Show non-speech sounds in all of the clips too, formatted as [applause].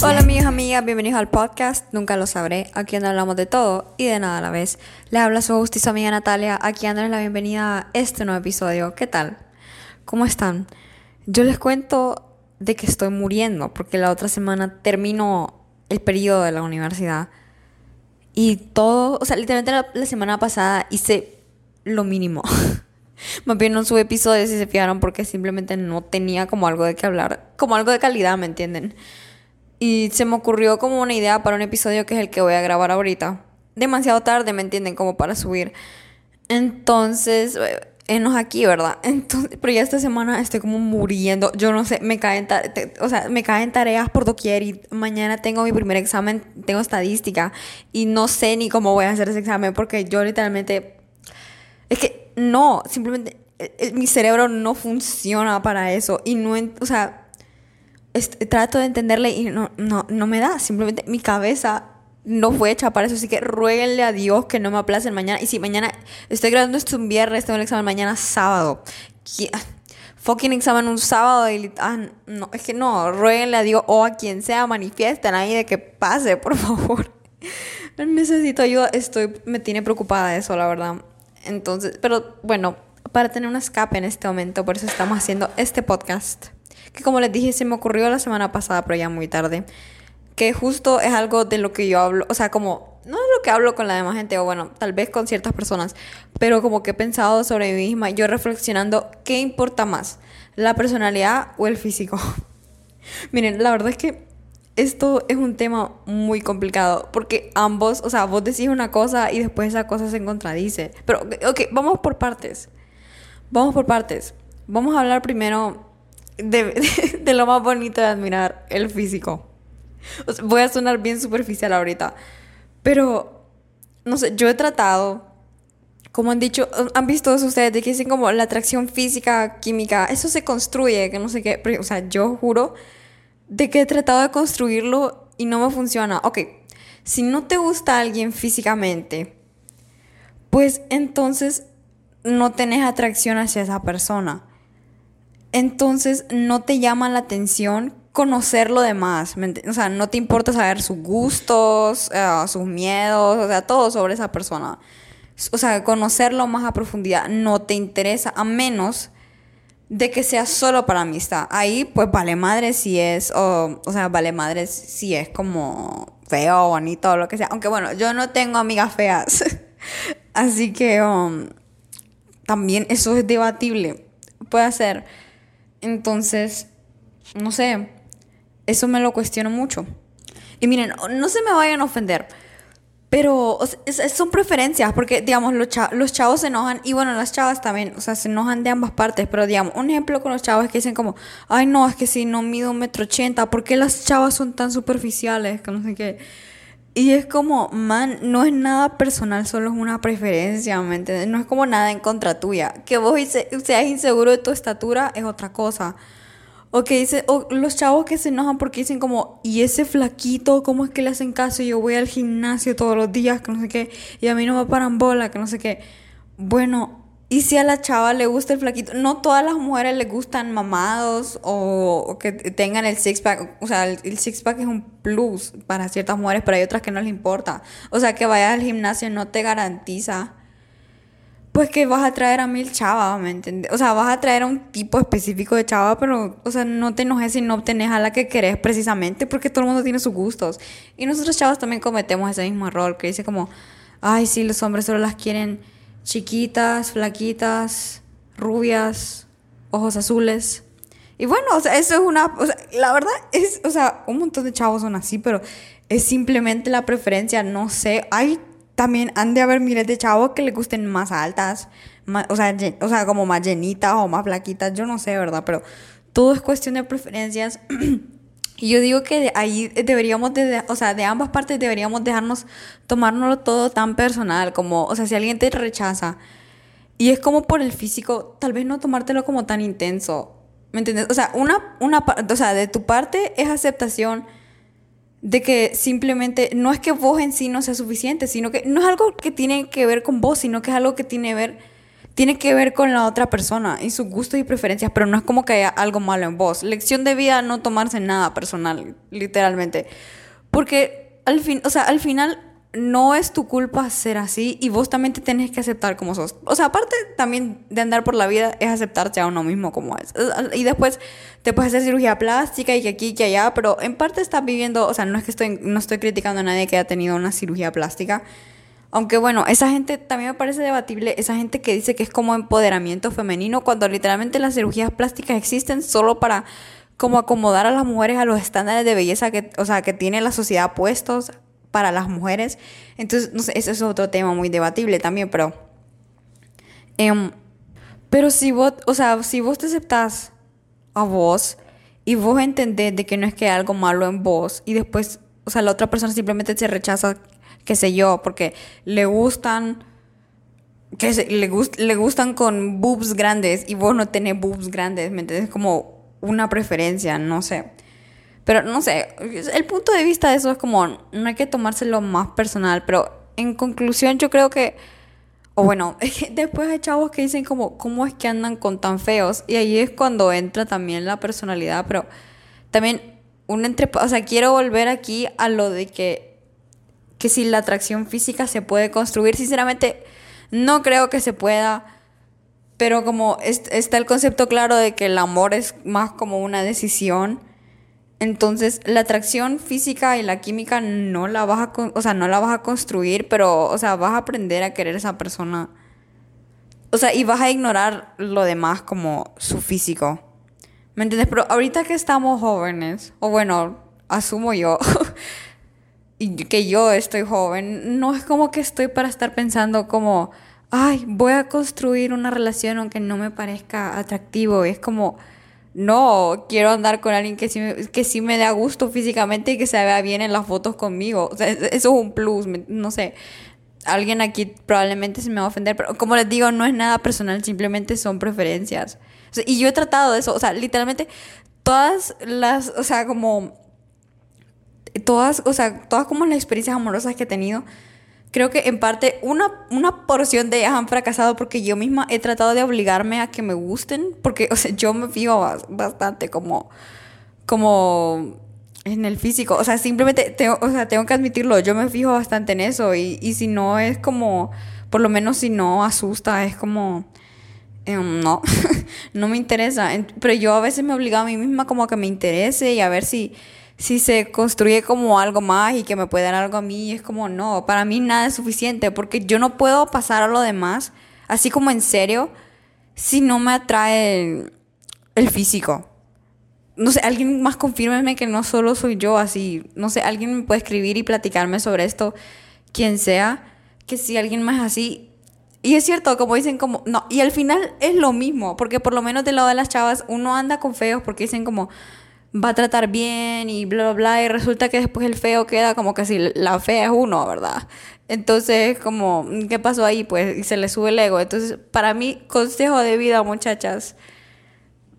Hola amigos, amigas, bienvenidos al podcast Nunca lo sabré, aquí donde hablamos de todo y de nada a la vez. Les habla su su amiga Natalia, aquí dándoles la bienvenida a este nuevo episodio. ¿Qué tal? ¿Cómo están? Yo les cuento de que estoy muriendo porque la otra semana termino el periodo de la universidad. Y todo, o sea, literalmente la, la semana pasada hice lo mínimo. [laughs] Más bien no sube episodios si se fijaron porque simplemente no tenía como algo de qué hablar, como algo de calidad, ¿me entienden? Y se me ocurrió como una idea para un episodio que es el que voy a grabar ahorita. Demasiado tarde, ¿me entienden? Como para subir. Entonces, eh, enos aquí, ¿verdad? [laughs] Entonces, pero ya esta semana estoy como muriendo. Yo no sé, me caen, o sea, me caen tareas por doquier y mañana tengo mi primer examen, tengo estadística y no sé ni cómo voy a hacer ese examen porque yo literalmente es que no, simplemente mi cerebro no funciona para eso. Y no, o sea, trato de entenderle y no, no, no me da. Simplemente mi cabeza no fue hecha para eso. Así que rueguenle a Dios que no me aplacen mañana. Y si mañana estoy grabando esto un viernes, tengo el examen mañana sábado. Fucking examen un sábado ah, no, es que no, rueguenle a Dios o a quien sea, manifiesten ahí de que pase, por favor. [laughs] Necesito ayuda, estoy, me tiene preocupada eso, la verdad. Entonces, pero bueno, para tener un escape en este momento, por eso estamos haciendo este podcast. Que como les dije, se me ocurrió la semana pasada, pero ya muy tarde. Que justo es algo de lo que yo hablo, o sea, como, no es lo que hablo con la demás gente, o bueno, tal vez con ciertas personas, pero como que he pensado sobre mí misma, yo reflexionando, ¿qué importa más? ¿La personalidad o el físico? [laughs] Miren, la verdad es que esto es un tema muy complicado porque ambos, o sea, vos decís una cosa y después esa cosa se contradice. Pero, ok, vamos por partes. Vamos por partes. Vamos a hablar primero de, [laughs] de, lo más bonito de admirar, el físico. voy a sonar bien superficial ahorita, pero, no sé, yo he tratado, como han dicho, han visto ustedes, de que dicen como la atracción física, química, eso se construye, que no sé qué, o sea, yo juro de que he tratado de construirlo y no me funciona. Ok, si no te gusta alguien físicamente, pues entonces no tenés atracción hacia esa persona. Entonces no te llama la atención conocer lo demás. O sea, no te importa saber sus gustos, eh, sus miedos, o sea, todo sobre esa persona. O sea, conocerlo más a profundidad no te interesa, a menos de que sea solo para amistad. Ahí, pues vale madre si es, o, o sea, vale madre si es como feo bonito o lo que sea. Aunque bueno, yo no tengo amigas feas. [laughs] Así que um, también eso es debatible. Puede ser. Entonces, no sé. Eso me lo cuestiono mucho. Y miren, no se me vayan a ofender. Pero son preferencias, porque, digamos, los, los chavos se enojan, y bueno, las chavas también, o sea, se enojan de ambas partes, pero, digamos, un ejemplo con los chavos es que dicen como, ay, no, es que si no mido un metro ochenta, ¿por qué las chavas son tan superficiales? Que no sé qué. Y es como, man, no es nada personal, solo es una preferencia, ¿me entiendes? No es como nada en contra tuya. Que vos seas inseguro de tu estatura es otra cosa. O que dice, o los chavos que se enojan porque dicen como, y ese flaquito, ¿cómo es que le hacen caso? Yo voy al gimnasio todos los días, que no sé qué, y a mí no me paran bola, que no sé qué. Bueno, y si a la chava le gusta el flaquito, no todas las mujeres le gustan mamados o, que tengan el six pack, o sea, el, el, six pack es un plus para ciertas mujeres, pero hay otras que no les importa. O sea, que vayas al gimnasio no te garantiza pues que vas a traer a mil chavas, ¿me entiendes? O sea, vas a traer a un tipo específico de chava, pero, o sea, no te enojes si no obtenés a la que querés precisamente, porque todo el mundo tiene sus gustos. Y nosotros chavos también cometemos ese mismo error, que dice como, ay, sí, los hombres solo las quieren chiquitas, flaquitas, rubias, ojos azules. Y bueno, o sea, eso es una, o sea, la verdad es, o sea, un montón de chavos son así, pero es simplemente la preferencia, no sé, hay también han de haber miles de chavos que les gusten más altas, o, sea, o sea, como más llenitas o más flaquitas, yo no sé, ¿verdad? Pero todo es cuestión de preferencias. [clears throat] y yo digo que de ahí deberíamos, de, o sea, de ambas partes deberíamos dejarnos tomárnoslo todo tan personal, como, o sea, si alguien te rechaza y es como por el físico, tal vez no tomártelo como tan intenso, ¿me entiendes? O sea, una, una, o sea, de tu parte es aceptación de que simplemente no es que vos en sí no sea suficiente, sino que no es algo que tiene que ver con vos, sino que es algo que tiene, ver, tiene que ver con la otra persona y sus gustos y preferencias, pero no es como que haya algo malo en vos. Lección de vida, no tomarse nada personal, literalmente. Porque al fin, o sea, al final no es tu culpa ser así y vos también te tenés que aceptar como sos. O sea, aparte también de andar por la vida es aceptarte a uno mismo como es. Y después te puedes hacer cirugía plástica y que aquí y que allá, pero en parte estás viviendo, o sea, no es que estoy no estoy criticando a nadie que haya tenido una cirugía plástica. Aunque bueno, esa gente también me parece debatible, esa gente que dice que es como empoderamiento femenino cuando literalmente las cirugías plásticas existen solo para como acomodar a las mujeres a los estándares de belleza que, o sea, que tiene la sociedad puestos para las mujeres. Entonces, no sé, ese es otro tema muy debatible también, pero... Em, pero si vos, o sea, si vos te aceptás a vos y vos entendés de que no es que hay algo malo en vos y después, o sea, la otra persona simplemente se rechaza, qué sé yo, porque le gustan que le, le gustan con boobs grandes y vos no tenés boobs grandes, ¿me entiendes? Como una preferencia, no sé. Pero no sé, el punto de vista de eso es como, no hay que tomárselo más personal, pero en conclusión yo creo que, o bueno, [laughs] después hay chavos que dicen como, ¿cómo es que andan con tan feos? Y ahí es cuando entra también la personalidad, pero también un entre, o sea, quiero volver aquí a lo de que, que si la atracción física se puede construir, sinceramente no creo que se pueda. Pero como está el concepto claro de que el amor es más como una decisión, entonces, la atracción física y la química no la vas a, o sea, no la vas a construir, pero, o sea, vas a aprender a querer a esa persona. O sea, y vas a ignorar lo demás como su físico. ¿Me entiendes? Pero ahorita que estamos jóvenes, o bueno, asumo yo, [laughs] y que yo estoy joven, no es como que estoy para estar pensando como, ay, voy a construir una relación aunque no me parezca atractivo. Es como no, quiero andar con alguien que sí, que sí me da gusto físicamente y que se vea bien en las fotos conmigo. O sea, eso es un plus, no sé. Alguien aquí probablemente se me va a ofender, pero como les digo, no es nada personal, simplemente son preferencias. y yo he tratado de eso, o sea, literalmente todas las, o sea, como, todas, o sea, todas como las experiencias amorosas que he tenido, creo que en parte una, una porción de ellas han fracasado porque yo misma he tratado de obligarme a que me gusten, porque, o sea, yo me fijo bastante como, como en el físico, o sea, simplemente tengo, o sea, tengo que admitirlo, yo me fijo bastante en eso y, y si no es como, por lo menos si no asusta, es como... Em, no, [laughs] no me interesa. Pero yo a veces me obligo a mí misma como a que me interese y a ver si, si se construye como algo más y que me puede dar algo a mí, es como no, para mí nada es suficiente porque yo no puedo pasar a lo demás, así como en serio, si no me atrae el, físico. No sé, alguien más confírmeme que no solo soy yo así, no sé, alguien puede escribir y platicarme sobre esto, quien sea, que si alguien más así, y es cierto, como dicen, como, no, y al final es lo mismo, porque por lo menos del lado de las chavas uno anda con feos porque dicen como, va a tratar bien y bla, bla, bla, y resulta que después el feo queda como que si la fea es uno, ¿verdad? Entonces, como, ¿qué pasó ahí? Pues, y se le sube el ego. Entonces, para mí, consejo de vida, muchachas,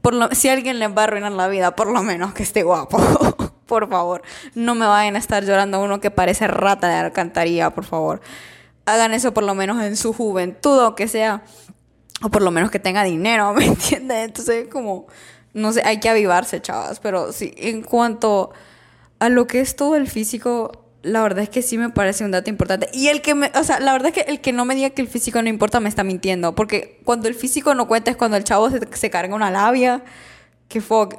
por lo, si alguien les va a arruinar la vida, por lo menos que esté guapo. [laughs] por favor, no me vayan a estar llorando uno que parece rata de alcantarilla, por favor. Hagan eso por lo menos en su juventud, o que sea, o por lo menos que tenga dinero, [laughs] ¿me entiendes? Entonces, como no sé, hay que avivarse, chavas, pero sí, en cuanto a lo que es todo el físico, la verdad es que sí me parece un dato importante. Y el que me, o sea, la verdad es que el que no me diga que el físico no importa me está mintiendo, porque cuando el físico no cuenta es cuando el chavo se, se carga una labia, que fue,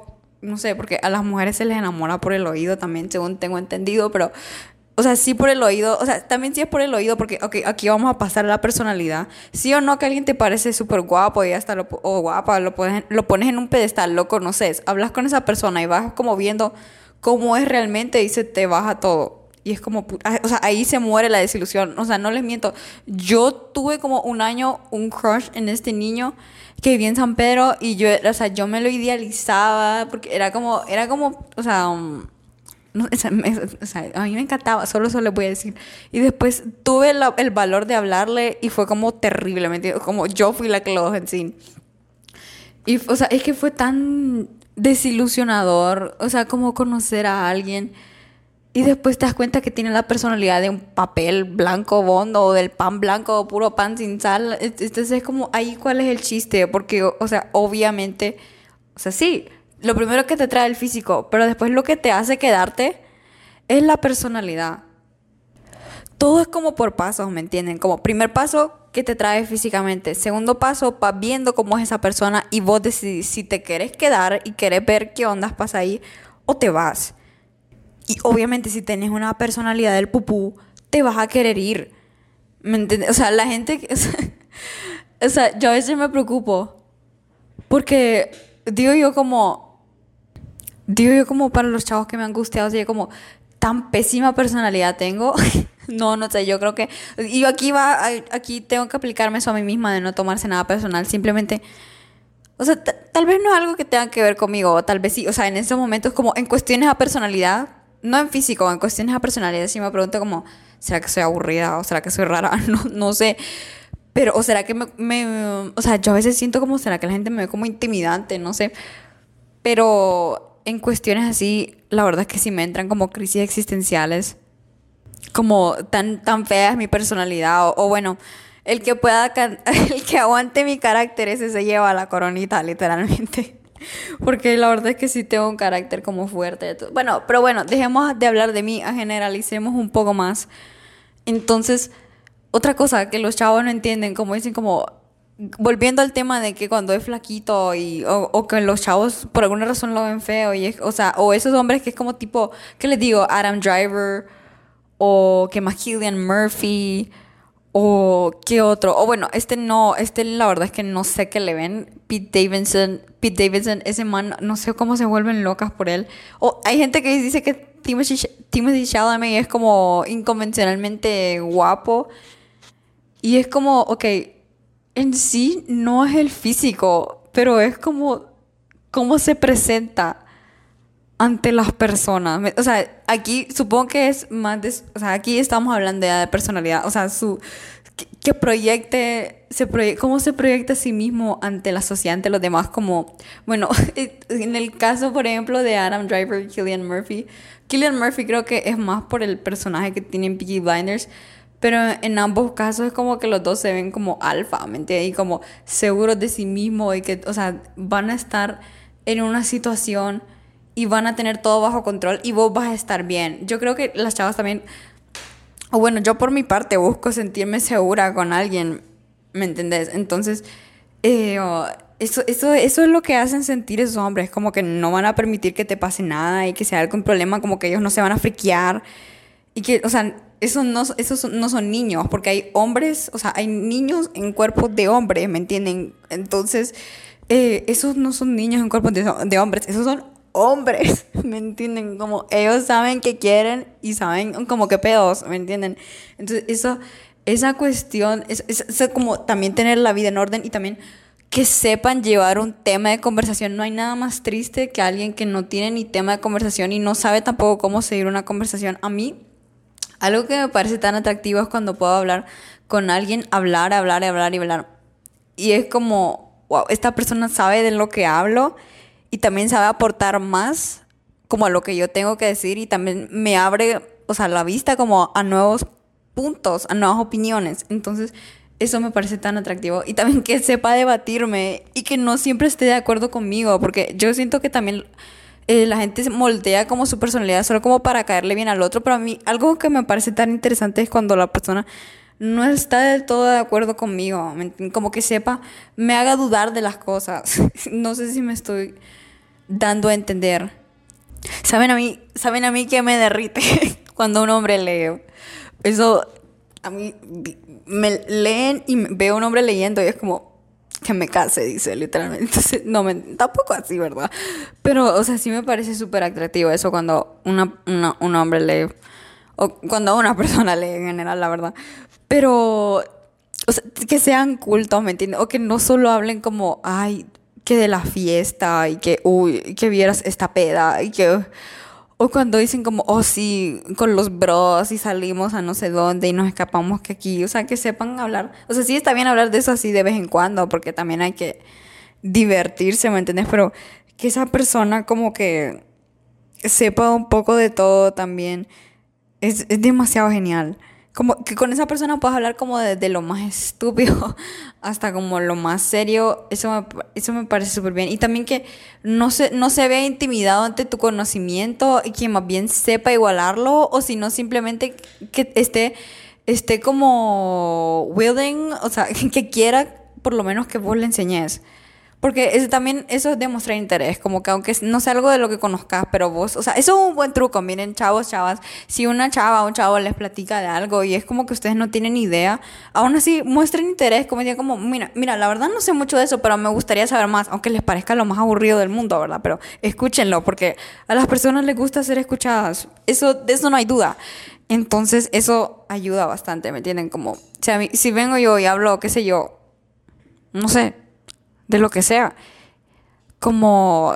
no sé, porque a las mujeres se les enamora por el oído también, según tengo entendido, pero o sea, sí por el oído, o sea, también sí es por el oído, porque, ok, aquí vamos a pasar a la personalidad. Sí o no que alguien te parece súper guapo y hasta lo, o guapa, lo, lo pones en un pedestal, lo conoces, hablas con esa persona y vas como viendo cómo es realmente y se te baja todo. Y es como, ah, o sea, ahí se muere la desilusión. O sea, no les miento. Yo tuve como un año un crush en este niño que vivía en San Pedro y yo, o sea, yo me lo idealizaba porque era como, era como, o sea... Um, [laughs] no, o sea, a mí me encantaba, solo eso le voy a decir. Y después tuve el valor de hablarle y fue como terriblemente, como yo fui la que lo en sí. Y, o sea, es que fue tan desilusionador, o sea, como conocer a alguien y después te das cuenta que tiene la personalidad de un papel blanco bondo o del pan blanco o puro pan sin sal. Entonces es como, ahí cuál es el chiste, porque, o sea, obviamente, o sea, sí, lo primero que te trae el físico, pero después lo que te hace quedarte es la personalidad. Todo es como por pasos, ¿me entienden? Como primer paso, que te trae físicamente. Segundo paso, vas viendo cómo es esa persona y vos decidís si te querés quedar y querés ver qué ondas pasa ahí o te vas. Y obviamente si tenés una personalidad del pupú, te vas a querer ir. ¿Me entiendes? O sea, la gente... [laughs] O sea, yo a veces me preocupo. Porque digo yo como... Digo yo como para los chavos que me han gusteado, así como tan pésima personalidad tengo. [laughs] no, no sé, yo creo que... Y yo aquí va, aquí tengo que aplicarme eso a mí misma de no tomarse nada personal. Simplemente... O sea, tal vez no es algo que tenga que ver conmigo, tal vez sí. O sea, en esos momentos como en cuestiones a personalidad, no en físico, en cuestiones de personalidad, sí me pregunto como, ¿será que soy aburrida o será que soy rara? [laughs] No, no sé. Pero, o será que me, O sea, yo a veces siento como, ¿será que la gente me ve como intimidante? No sé. Pero en cuestiones así, la verdad es que sí me entran como crisis existenciales. Como tan, tan fea es mi personalidad. O, bueno, el que pueda. [laughs] El que aguante mi carácter, ese se lleva la coronita, literalmente. [laughs] Porque la verdad es que sí tengo un carácter como fuerte. Bueno, pero bueno, dejemos de hablar de mí, generalicemos un poco más. Entonces, otra cosa que los chavos no entienden, como dicen como, volviendo al tema de que cuando es flaquito y, o, que los chavos por alguna razón lo ven feo, y o sea, o esos hombres que es como tipo, ¿qué les digo? Adam Driver, o que más Killian Murphy, o qué otro, o bueno, este no, este la verdad es que no sé qué le ven. Pete Davidson, Pete Davidson, ese man, no sé cómo se vuelven locas por él. O hay gente que dice que Timothy, Timothy es como inconvencionalmente guapo. Y es como, ok, en sí no es el físico, pero es como cómo se presenta ante las personas. O sea, aquí supongo que es más de, o sea, aquí estamos hablando de personalidad, o sea, su que, proyecte se cómo se proyecta a sí mismo ante la sociedad, ante los demás como, bueno, [laughs] en el caso por ejemplo de Adam Driver y Killian Murphy, Killian Murphy creo que es más por el personaje que tiene en Peaky Blinders, pero en ambos casos es como que los dos se ven como alfa, ¿me entiendes? Y como seguros de sí mismos y que, o sea, van a estar en una situación y van a tener todo bajo control y vos vas a estar bien. Yo creo que las chavas también, o bueno, yo por mi parte busco sentirme segura con alguien, ¿me entendés? Entonces, eh, eso, eso, eso es lo que hacen sentir esos hombres, como que no van a permitir que te pase nada y que sea algún problema, como que ellos no se van a friquear y que, o sea, esos no, esos no son niños, porque hay hombres, o sea, hay niños en cuerpos de hombres, ¿me entienden? Entonces, eh, esos no son niños en cuerpos de, de hombres, esos son hombres, [laughs] ¿me entienden? Como ellos saben que quieren y saben como qué pedos, ¿me entienden? Entonces, eso, esa cuestión, es, es, como también tener la vida en orden y también que sepan llevar un tema de conversación. No hay nada más triste que alguien que no tiene ni tema de conversación y no sabe tampoco cómo seguir una conversación. A mí, algo que me parece tan atractivo es cuando puedo hablar con alguien, hablar, hablar, hablar y hablar. Y es como, wow, esta persona sabe de lo que hablo y también sabe aportar más como a lo que yo tengo que decir y también me abre, o sea, la vista como a nuevos puntos, a nuevas opiniones. Entonces, eso me parece tan atractivo. Y también que sepa debatirme y que no siempre esté de acuerdo conmigo, porque yo siento que también eh, la gente moldea como su personalidad solo como para caerle bien al otro, pero a mí algo que me parece tan interesante es cuando la persona no está del todo de acuerdo conmigo, como que sepa, me haga dudar de las cosas. [laughs] no sé si me estoy dando a entender. ¿Saben a mí, saben a mí que me derrite [laughs] cuando un hombre lee? Eso, a mí, me leen y veo a un hombre leyendo y es como que me case, dice literalmente. [laughs] no, me, tampoco así, ¿verdad? Pero, o sea, sí me parece súper atractivo eso cuando una, un hombre lee. O cuando una [laughs] persona lee en general, la verdad. Pero, o sea, que sean cultos, ¿me entiendes? O que no solo hablen como, ay, que de la fiesta y que, uy, que vieras esta peda y que... O cuando dicen como, oh sí, con los bros y salimos a no sé dónde y nos escapamos que aquí, o sea, que sepan hablar. O sea, sí está bien hablar de eso así de vez en cuando, porque también hay que divertirse, ¿me entiendes? Pero que esa persona como que sepa un poco de todo también. Es, es demasiado genial como que con esa persona puedes hablar como de, lo más estúpido [laughs] hasta como lo más serio, eso me, eso me parece súper bien. Y también que no se, no se vea intimidado ante tu conocimiento y que más bien sepa igualarlo o si no simplemente que esté, esté como willing, o sea, [laughs] que quiera por lo menos que vos le enseñes. Porque es, también eso es demostrar interés, como que aunque no sea algo de lo que conozcas, pero vos, o sea, eso es un buen truco, miren, chavos, chavas, si una chava o un chavo les platica de algo y es como que ustedes no tienen idea, aún así muestren interés, como digan como, mira, mira, la verdad no sé mucho de eso, pero me gustaría saber más, aunque les parezca lo más aburrido del mundo, ¿verdad? Pero escúchenlo, porque a las personas les gusta ser escuchadas, eso, de eso no hay duda. Entonces, eso ayuda bastante, ¿me entienden? Como, o sea, si vengo yo y hablo, qué sé yo, no sé, de lo que sea. Como,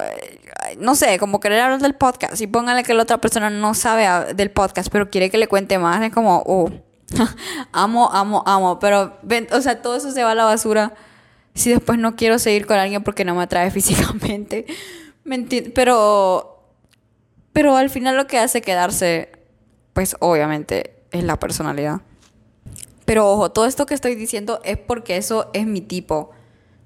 no sé, como querer hablar del podcast y póngale que la otra persona no sabe del podcast, pero quiere que le cuente más, es como, uh, [laughs] amo, amo, amo, pero, o sea, todo eso se va a la basura si después no quiero seguir con alguien porque no me atrae [laughs] físicamente. pero, pero al final lo que hace quedarse, pues obviamente, es la personalidad. Pero ojo, todo esto que estoy diciendo es porque eso es mi tipo.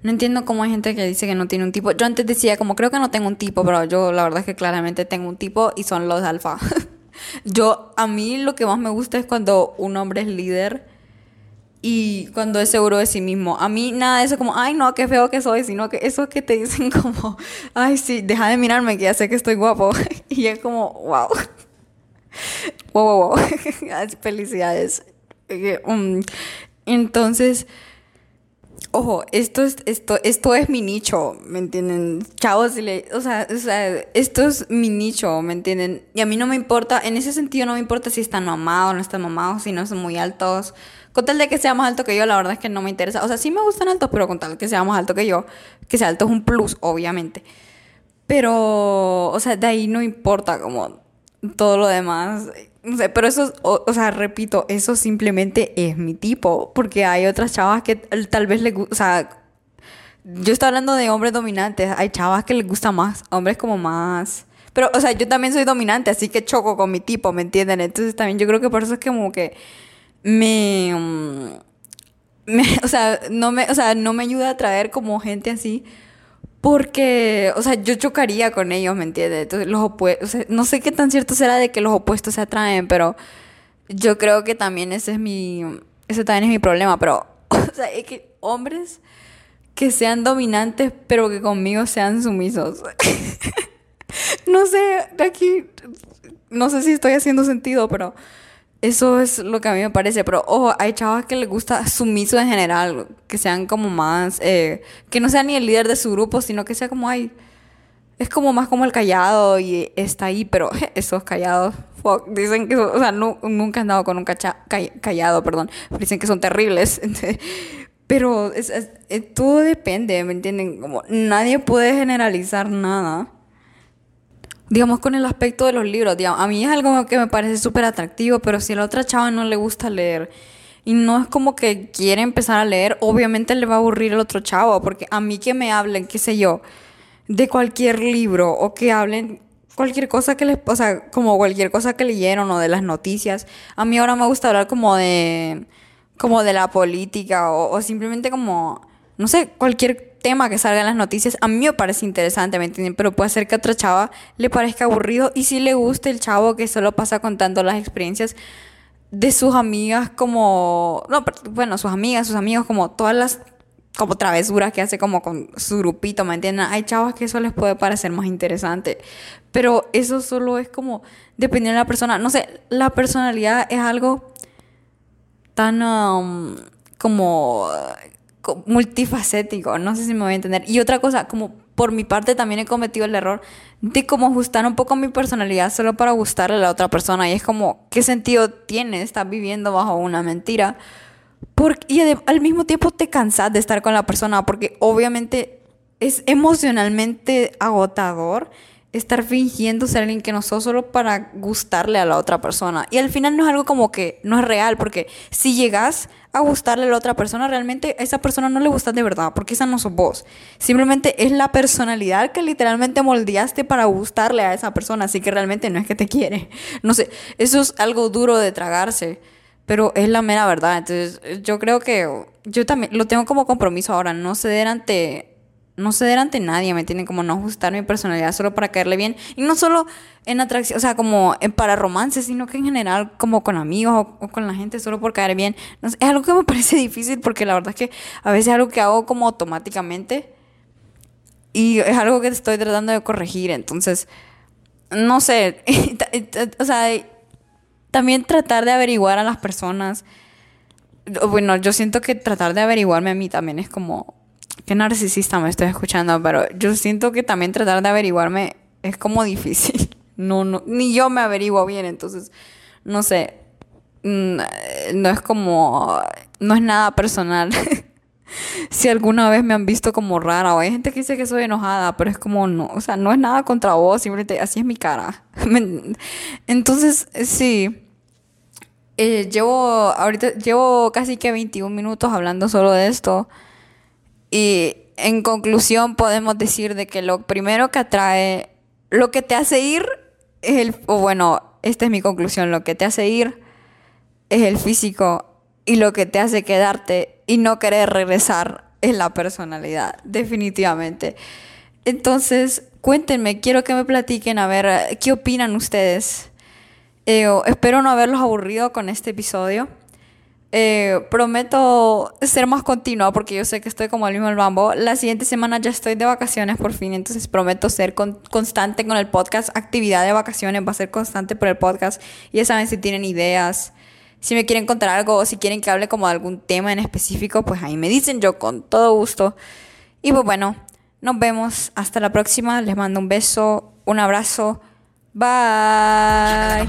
No entiendo cómo hay gente que dice que no tiene un tipo. Yo antes decía, como creo que no tengo un tipo, pero yo la verdad es que claramente tengo un tipo y son los alfa. [laughs] yo, a mí lo que más me gusta es cuando un hombre es líder y cuando es seguro de sí mismo. A mí nada de eso como, ay no, qué feo que soy, sino que eso que te dicen [laughs] como, ay sí, deja de mirarme que ya sé que estoy guapo. [laughs] y es como, wow. wow, wow, wow. Felicidades. Eh, um, entonces ojo, esto es, esto, esto es mi nicho, ¿me entienden? Chavos, o sea, o sea, esto es mi nicho, ¿me entienden? Y a mí no me importa, en ese sentido no me importa si están mamados no están mamados, si no son muy altos. Con tal de que sea más alto que yo, la verdad es que no me interesa. O sea, sí me gustan altos, pero con tal de que sea más alto que yo, que sea alto es un plus, obviamente. Pero, o sea, de ahí no importa como todo lo demás. No sé, pero eso, o, sea, repito, eso simplemente es mi tipo, porque hay otras chavas que tal vez le o sea, yo estoy hablando de hombres dominantes, hay chavas que les gusta más, hombres como más... Pero, o sea, yo también soy dominante, así que choco con mi tipo, ¿me entienden? Entonces también yo creo que por eso es como que me... Mm, o, sea, no me, o sea, no me ayuda a traer como gente así porque, o sea, yo chocaría con ellos, ¿me entiendes? Entonces, los opuestos, no sé qué tan cierto será de que los opuestos se atraen, pero yo creo que también ese es mi, ese también es mi problema, pero, [laughs] o sea, es que hombres que sean dominantes, pero que conmigo sean sumisos. [laughs] no sé, aquí, no sé si estoy haciendo sentido, pero eso es lo que a mí me parece, pero ojo, hay chavas que les gusta sumiso en general, que sean como más, eh, que no sea ni el líder de su grupo, sino que sea como, ay, es como más como el callado y está ahí, pero esos callados, fuck, dicen que, o sea, nunca han dado con un callado, perdón, dicen que son terribles. [laughs] pero todo depende, ¿me entienden? Como nadie puede generalizar nada digamos, con el aspecto de los libros, a mí es algo que me parece súper atractivo, pero si a la otra chava no le gusta leer y no es como que quiere empezar a leer, obviamente le va a aburrir el otro chavo, porque a mí que me hablen, qué sé yo, de cualquier libro o que hablen cualquier cosa que les, o sea, como cualquier cosa que leyeron o de las noticias, a mí ahora me gusta hablar como de, como de la política o, o simplemente como, no sé, cualquier tema que salga en las noticias, a mí me parece interesante, ¿me entienden? Pero puede ser que a otra chava le parezca aburrido y si le guste el chavo que solo pasa contando las experiencias de sus amigas como, no, bueno, sus amigas, sus amigos, como todas las como travesuras que hace como con su grupito, ¿me entienden? Hay chavas que eso les puede parecer más interesante, pero eso solo es como dependiendo de la persona, no sé, la personalidad es algo tan um, como multifacético, no sé si me voy a entender. Y otra cosa, como por mi parte también he cometido el error de como ajustar un poco mi personalidad solo para gustarle a la otra persona. Y es como, ¿qué sentido tiene estar viviendo bajo una mentira? Porque, y al mismo tiempo te cansas de estar con la persona porque obviamente es emocionalmente agotador estar fingiendo ser alguien que no sos solo para gustarle a la otra persona. Y al final no es algo como que no es real, porque si llegas a gustarle a la otra persona, realmente a esa persona no le gustas de verdad, porque esa no sos vos. Simplemente es la personalidad que literalmente moldeaste para gustarle a esa persona, así que realmente no es que te quiere. [laughs] No sé, eso es algo duro de tragarse, pero es la mera verdad. Entonces, yo creo que yo también lo tengo como compromiso ahora, no ceder ante no ceder ante nadie, me tiene como no ajustar mi personalidad solo para caerle bien. Y no solo en atracción, o sea, como para romances, sino que en general como con amigos o, con la gente solo por caer bien. es algo que me [laughs] parece difícil porque la verdad es que a veces es algo que hago como automáticamente y es algo que estoy tratando de corregir. Entonces, no sé, [laughs] o sea, también tratar de averiguar a las personas. Bueno, yo siento que tratar de averiguarme a mí también es como qué narcisista me estoy escuchando, pero yo siento que también tratar de averiguarme es como difícil. [laughs] No, no, ni yo me averiguo bien, entonces, no sé, mm, no es como, no es nada personal. [laughs] si alguna vez me han visto como rara o hay gente que dice que soy enojada, pero es como no, o sea, no es nada contra vos, simplemente así es mi cara. [laughs] Entonces, sí. Eh, llevo ahorita llevo casi que 21 minutos hablando solo de esto. Y en conclusión podemos decir de que lo primero que atrae, lo que te hace ir es el, o bueno, esta es mi conclusión, lo que te hace ir es el físico y lo que te hace quedarte y no querer regresar es la personalidad, definitivamente. Entonces, cuéntenme, quiero que me platiquen a ver qué opinan ustedes. Eh, espero no haberlos aburrido con este episodio. Eh, prometo ser más continua porque yo sé que estoy como el mismo el bambo. La siguiente semana ya estoy de vacaciones por fin, entonces prometo ser constante con el podcast. Actividad de vacaciones va a ser constante por el podcast. Ya saben si tienen ideas, si me quieren contar algo o si quieren que hable como de algún tema en específico, pues ahí me dicen yo con todo gusto. Y pues bueno, nos vemos hasta la próxima. Les mando un beso, un abrazo. Bye.